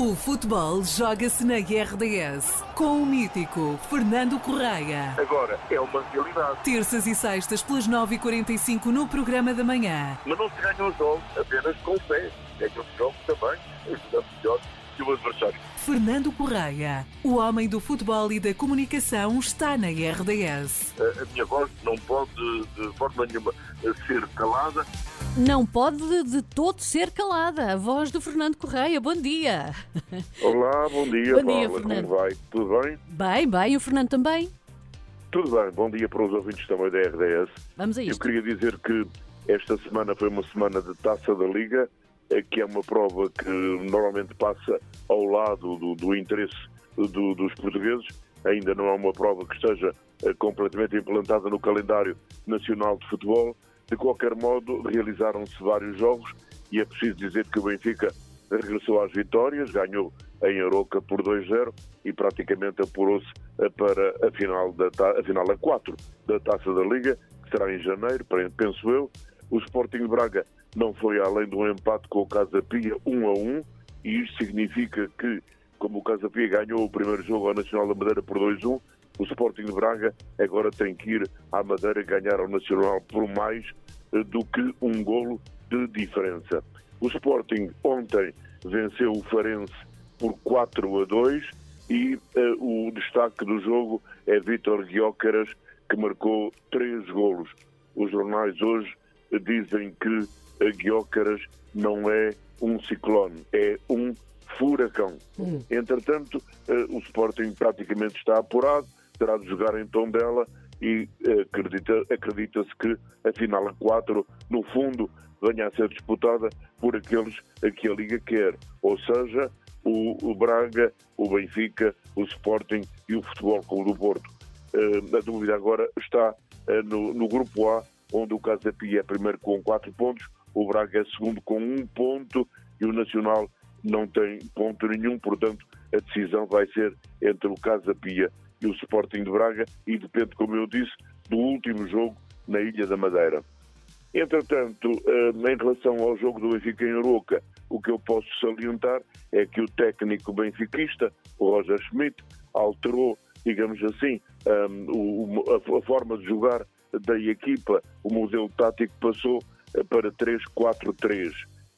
O futebol joga-se na RDS com o mítico Fernando Correia. Agora é uma realidade. Terças e sextas pelas 9h45 no programa da manhã. Mas não se ganham os jogos apenas com fé. Ganham os jogos também ajudando melhor que o adversário. Fernando Correia, o homem do futebol e da comunicação, está na RDS. A, a minha voz não pode de forma nenhuma ser calada. Não pode de todo ser calada. A voz do Fernando Correia. Bom dia. Olá, bom dia, Bom dia, Paula. Fernando. Como vai? Tudo bem? Bem, bem, o Fernando também. Tudo bem. Bom dia para os ouvintes também da RDS. Vamos a Eu isto. queria dizer que esta semana foi uma semana de taça da Liga, que é uma prova que normalmente passa ao lado do, do interesse do- dos portugueses. Ainda não é uma prova que esteja eh, completamente implantada no calendário nacional de futebol. De qualquer modo, realizaram-se vários jogos e é preciso dizer que o Benfica regressou às vitórias, ganhou em Aroca por 2-0 e praticamente apurou-se eh, para a final, da, a final a 4 da Taça da Liga, que será em janeiro, penso eu. O Sporting Braga não foi além um empate com o Casa Pia 1 a 1 e isto significa que, como o Casa Pia ganhou o primeiro jogo ao Nacional da Madeira por 2-1, o Sporting de Braga agora tem que ir à Madeira ganhar ao Nacional por mais eh, do que um golo de diferença. O Sporting ontem venceu o Farense por 4 a 2 e eh, o destaque do jogo é Vítor Guiócaras, que marcou três golos. Os jornais hoje eh, dizem que Guiócaras não é um ciclone, é um furacão. Entretanto, eh, o Sporting praticamente está apurado, terá de jogar em Tondela e eh, acredita- acredita-se que a final a 4, no fundo, venha a ser disputada por aqueles a que a Liga quer, ou seja, o, Braga, o Benfica, o Sporting e o Futebol Clube do Porto. Eh, a dúvida agora está no, no grupo A, onde o Casa Pia é primeiro com 4 pontos, o Braga é segundo com um ponto e o Nacional não tem ponto nenhum, portanto a decisão vai ser entre o Casa Pia e o Sporting de Braga e depende, como eu disse, do último jogo na Ilha da Madeira. Entretanto, eh, em relação ao jogo do Benfica em Aroca, o que eu posso salientar é que o técnico benfiquista, o Roger Schmidt, alterou, digamos assim, o- a, forma de jogar da equipa. O modelo tático passou eh, para 3-4-3.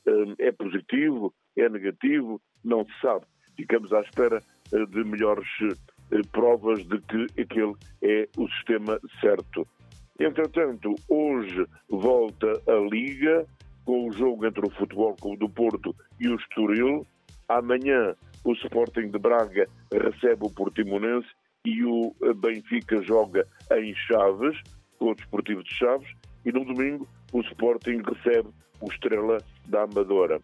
Um, é positivo? É negativo? Não se sabe. Ficamos à espera eh, de melhores eh, provas de que aquele é o sistema certo. Entretanto, hoje volta a Liga com o jogo entre o Futebol Clube do Porto e o Estoril. Amanhã o Sporting de Braga recebe o Portimonense e o Benfica joga em Chaves com o Desportivo de Chaves e no domingo o Sporting recebe o Estrela da Amadora.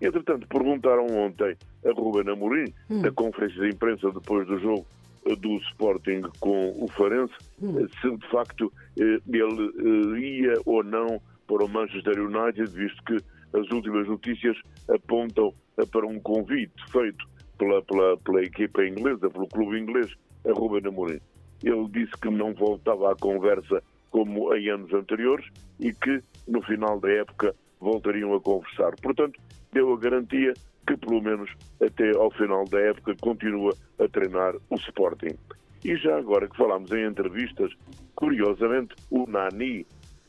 Entretanto, perguntaram ontem a Ruben Amorim, na conferência de imprensa depois do jogo eh, do Sporting com o Farense, eh, se de facto eh, ele ia ou não para o Manchester United, visto que as últimas notícias apontam para um convite feito pela, pela, pela equipa inglesa, pelo clube inglês, a Ruben Amorim. Ele disse que não voltava à conversa como em anos anteriores e que no final da época voltariam a conversar. Portanto, deu a garantia que pelo menos até ao final da época continua a treinar o Sporting. E já agora que falamos em entrevistas, curiosamente o Nani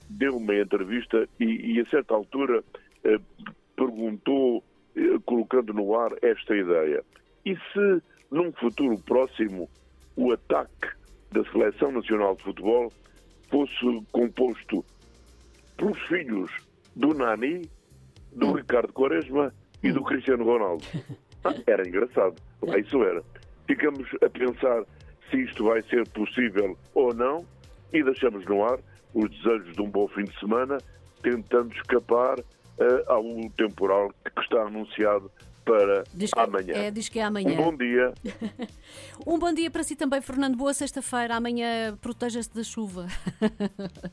deu uma entrevista e, e a certa altura eh, perguntou, eh, colocando no ar esta ideia. E se num futuro próximo o ataque da Seleção Nacional de Futebol fosse composto pelos filhos do Nani, do Ricardo Quaresma e do Cristiano Ronaldo. Ah, Era engraçado. Lá isso era. Ficamos a pensar se isto vai ser possível ou não e deixamos no ar os desejos de um bom fim de semana, tentando escapar eh, ao temporal que está anunciado para Diz que, amanhã. É, diz que é Um amanhã. bom dia. Um bom dia para si também, Fernando. Boa sexta-feira. Amanhã proteja-se da chuva.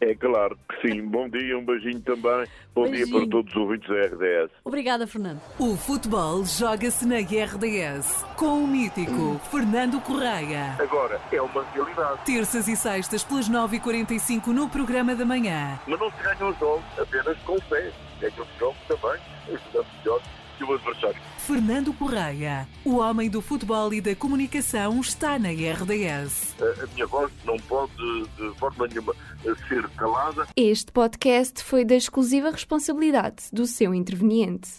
É claro que sim. Bom dia, um beijinho também. Bom dia Beijinho. para todos os ouvintes da RDS. Obrigada, Fernando. O futebol joga-se na RDS com o mítico Fernando Correia. Agora é uma realidade. Terças e sextas pelas 9h45 no programa da manhã. Mas não se ganham os jogos apenas com fé. Ganham os jogos também ajudando melhor que o adversário. Fernando Correia, o homem do futebol e da comunicação, está na RDS. A, a minha voz não pode, de forma nenhuma, ser calada. Este podcast foi da exclusiva responsabilidade do seu interveniente.